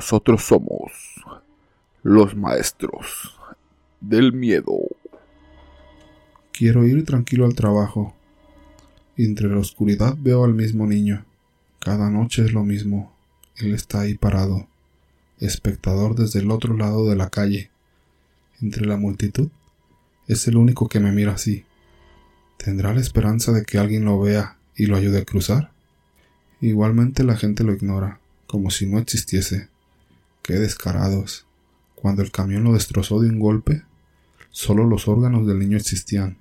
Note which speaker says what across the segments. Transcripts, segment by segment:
Speaker 1: Nosotros somos los maestros del miedo.
Speaker 2: Quiero ir tranquilo al trabajo. Entre la oscuridad veo al mismo niño. Cada noche es lo mismo. Él está ahí parado, espectador desde el otro lado de la calle. Entre la multitud, es el único que me mira así. ¿Tendrá la esperanza de que alguien lo vea y lo ayude a cruzar? Igualmente la gente lo ignora, como si no existiese. Qué descarados. Cuando el camión lo destrozó de un golpe, solo los órganos del niño existían,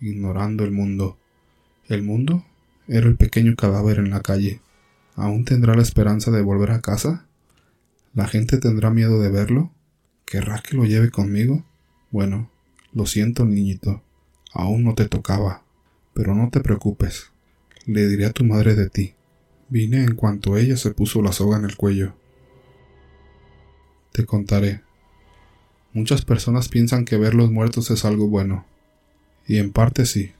Speaker 2: ignorando el mundo. El mundo era el pequeño cadáver en la calle. ¿Aún tendrá la esperanza de volver a casa? ¿La gente tendrá miedo de verlo? ¿Querrá que lo lleve conmigo? Bueno, lo siento, niñito. Aún no te tocaba. Pero no te preocupes. Le diré a tu madre de ti. Vine en cuanto ella se puso la soga en el cuello. Te contaré. Muchas personas piensan que ver los muertos es algo bueno. Y en parte sí.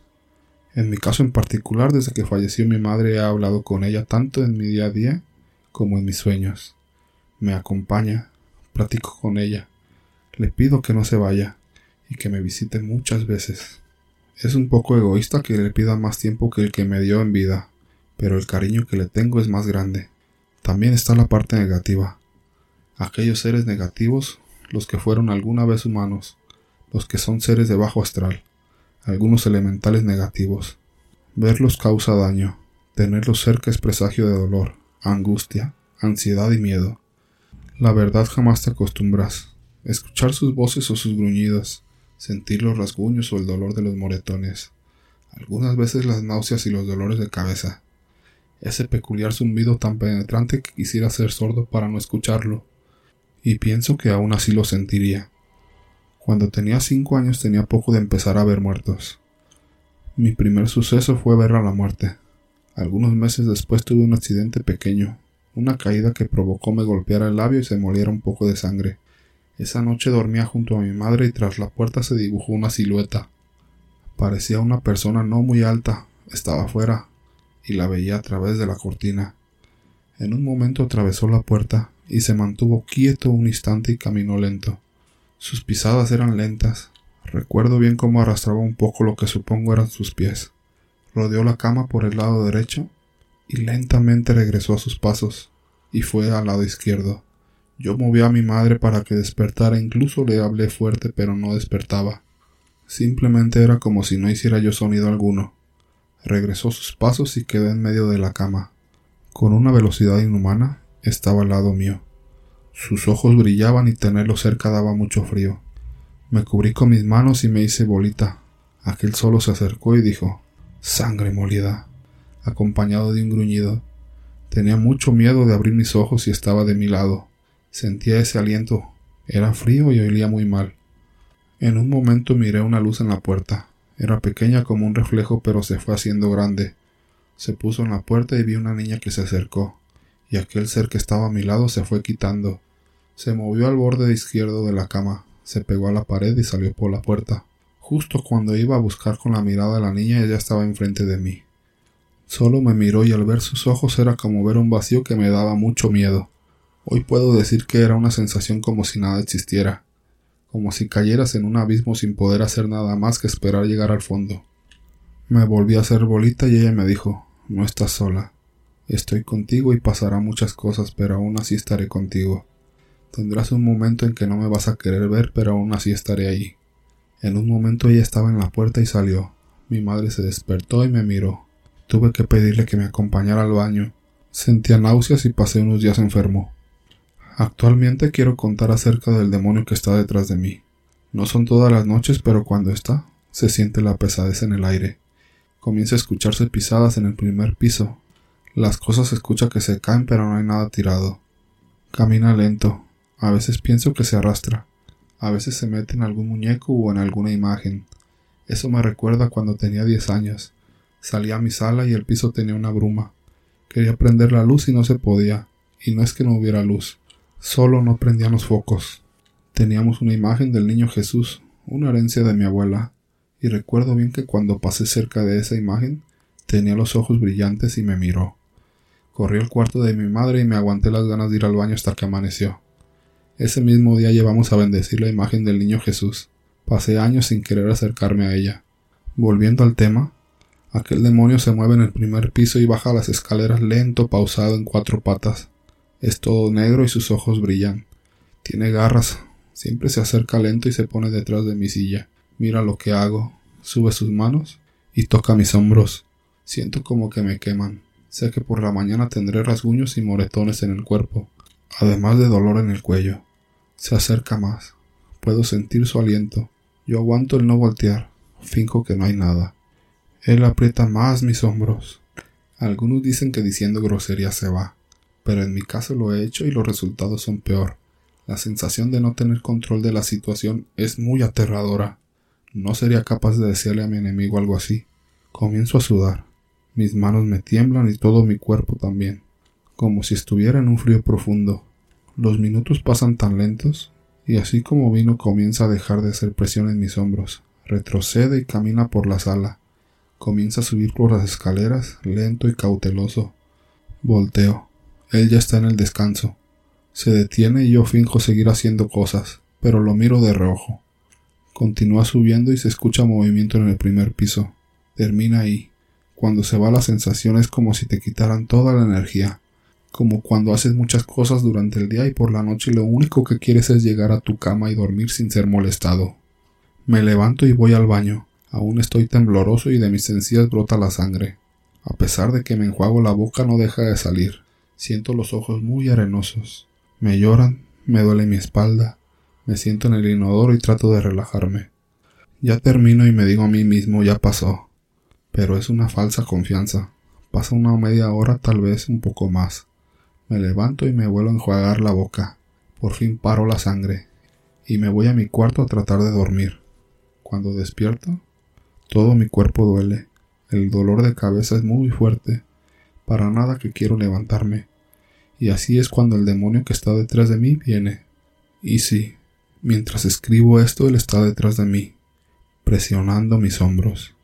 Speaker 2: En mi caso en particular, desde que falleció mi madre, he hablado con ella tanto en mi día a día como en mis sueños. Me acompaña, platico con ella, le pido que no se vaya y que me visite muchas veces. Es un poco egoísta que le pida más tiempo que el que me dio en vida, pero el cariño que le tengo es más grande. También está la parte negativa. Aquellos seres negativos, los que fueron alguna vez humanos, los que son seres de bajo astral, algunos elementales negativos. Verlos causa daño, tenerlos cerca es presagio de dolor, angustia, ansiedad y miedo. La verdad jamás te acostumbras. Escuchar sus voces o sus gruñidos, sentir los rasguños o el dolor de los moretones, algunas veces las náuseas y los dolores de cabeza, ese peculiar zumbido tan penetrante que quisiera ser sordo para no escucharlo, y pienso que aún así lo sentiría. Cuando tenía cinco años tenía poco de empezar a ver muertos. Mi primer suceso fue ver a la muerte. Algunos meses después tuve un accidente pequeño, una caída que provocó me golpeara el labio y se moliera un poco de sangre. Esa noche dormía junto a mi madre y tras la puerta se dibujó una silueta. Parecía una persona no muy alta, estaba fuera, y la veía a través de la cortina. En un momento atravesó la puerta y se mantuvo quieto un instante y caminó lento. Sus pisadas eran lentas. Recuerdo bien cómo arrastraba un poco lo que supongo eran sus pies. Rodeó la cama por el lado derecho y lentamente regresó a sus pasos y fue al lado izquierdo. Yo moví a mi madre para que despertara, incluso le hablé fuerte, pero no despertaba. Simplemente era como si no hiciera yo sonido alguno. Regresó sus pasos y quedó en medio de la cama. Con una velocidad inhumana, estaba al lado mío. Sus ojos brillaban y tenerlo cerca daba mucho frío. Me cubrí con mis manos y me hice bolita. Aquel solo se acercó y dijo Sangre molida, acompañado de un gruñido. Tenía mucho miedo de abrir mis ojos y estaba de mi lado. Sentía ese aliento. Era frío y olía muy mal. En un momento miré una luz en la puerta. Era pequeña como un reflejo, pero se fue haciendo grande. Se puso en la puerta y vi una niña que se acercó y aquel ser que estaba a mi lado se fue quitando. Se movió al borde izquierdo de la cama, se pegó a la pared y salió por la puerta. Justo cuando iba a buscar con la mirada a la niña, ella estaba enfrente de mí. Solo me miró y al ver sus ojos era como ver un vacío que me daba mucho miedo. Hoy puedo decir que era una sensación como si nada existiera, como si cayeras en un abismo sin poder hacer nada más que esperar llegar al fondo. Me volví a hacer bolita y ella me dijo, no estás sola. Estoy contigo y pasará muchas cosas, pero aún así estaré contigo. Tendrás un momento en que no me vas a querer ver, pero aún así estaré ahí. En un momento ella estaba en la puerta y salió. Mi madre se despertó y me miró. Tuve que pedirle que me acompañara al baño. Sentía náuseas y pasé unos días enfermo. Actualmente quiero contar acerca del demonio que está detrás de mí. No son todas las noches, pero cuando está, se siente la pesadez en el aire. Comienza a escucharse pisadas en el primer piso, las cosas se escucha que se caen pero no hay nada tirado. Camina lento. A veces pienso que se arrastra. A veces se mete en algún muñeco o en alguna imagen. Eso me recuerda cuando tenía diez años. Salí a mi sala y el piso tenía una bruma. Quería prender la luz y no se podía. Y no es que no hubiera luz. Solo no prendían los focos. Teníamos una imagen del niño Jesús, una herencia de mi abuela. Y recuerdo bien que cuando pasé cerca de esa imagen, tenía los ojos brillantes y me miró. Corrí al cuarto de mi madre y me aguanté las ganas de ir al baño hasta que amaneció. Ese mismo día llevamos a bendecir la imagen del niño Jesús. Pasé años sin querer acercarme a ella. Volviendo al tema, aquel demonio se mueve en el primer piso y baja las escaleras lento, pausado en cuatro patas. Es todo negro y sus ojos brillan. Tiene garras. Siempre se acerca lento y se pone detrás de mi silla. Mira lo que hago. Sube sus manos y toca mis hombros. Siento como que me queman. Sé que por la mañana tendré rasguños y moretones en el cuerpo, además de dolor en el cuello. Se acerca más. Puedo sentir su aliento. Yo aguanto el no voltear. Finco que no hay nada. Él aprieta más mis hombros. Algunos dicen que diciendo grosería se va, pero en mi caso lo he hecho y los resultados son peor. La sensación de no tener control de la situación es muy aterradora. No sería capaz de decirle a mi enemigo algo así. Comienzo a sudar. Mis manos me tiemblan y todo mi cuerpo también, como si estuviera en un frío profundo. Los minutos pasan tan lentos, y así como vino comienza a dejar de hacer presión en mis hombros. Retrocede y camina por la sala. Comienza a subir por las escaleras, lento y cauteloso. Volteo. Él ya está en el descanso. Se detiene y yo finjo seguir haciendo cosas, pero lo miro de reojo. Continúa subiendo y se escucha movimiento en el primer piso. Termina ahí. Cuando se va la sensación es como si te quitaran toda la energía, como cuando haces muchas cosas durante el día y por la noche lo único que quieres es llegar a tu cama y dormir sin ser molestado. Me levanto y voy al baño. Aún estoy tembloroso y de mis encías brota la sangre. A pesar de que me enjuago la boca no deja de salir. Siento los ojos muy arenosos. Me lloran, me duele mi espalda. Me siento en el inodoro y trato de relajarme. Ya termino y me digo a mí mismo ya pasó pero es una falsa confianza. Pasa una media hora, tal vez un poco más. Me levanto y me vuelvo a enjuagar la boca. Por fin paro la sangre y me voy a mi cuarto a tratar de dormir. Cuando despierto, todo mi cuerpo duele. El dolor de cabeza es muy fuerte. Para nada que quiero levantarme. Y así es cuando el demonio que está detrás de mí viene. Y sí, mientras escribo esto, él está detrás de mí, presionando mis hombros.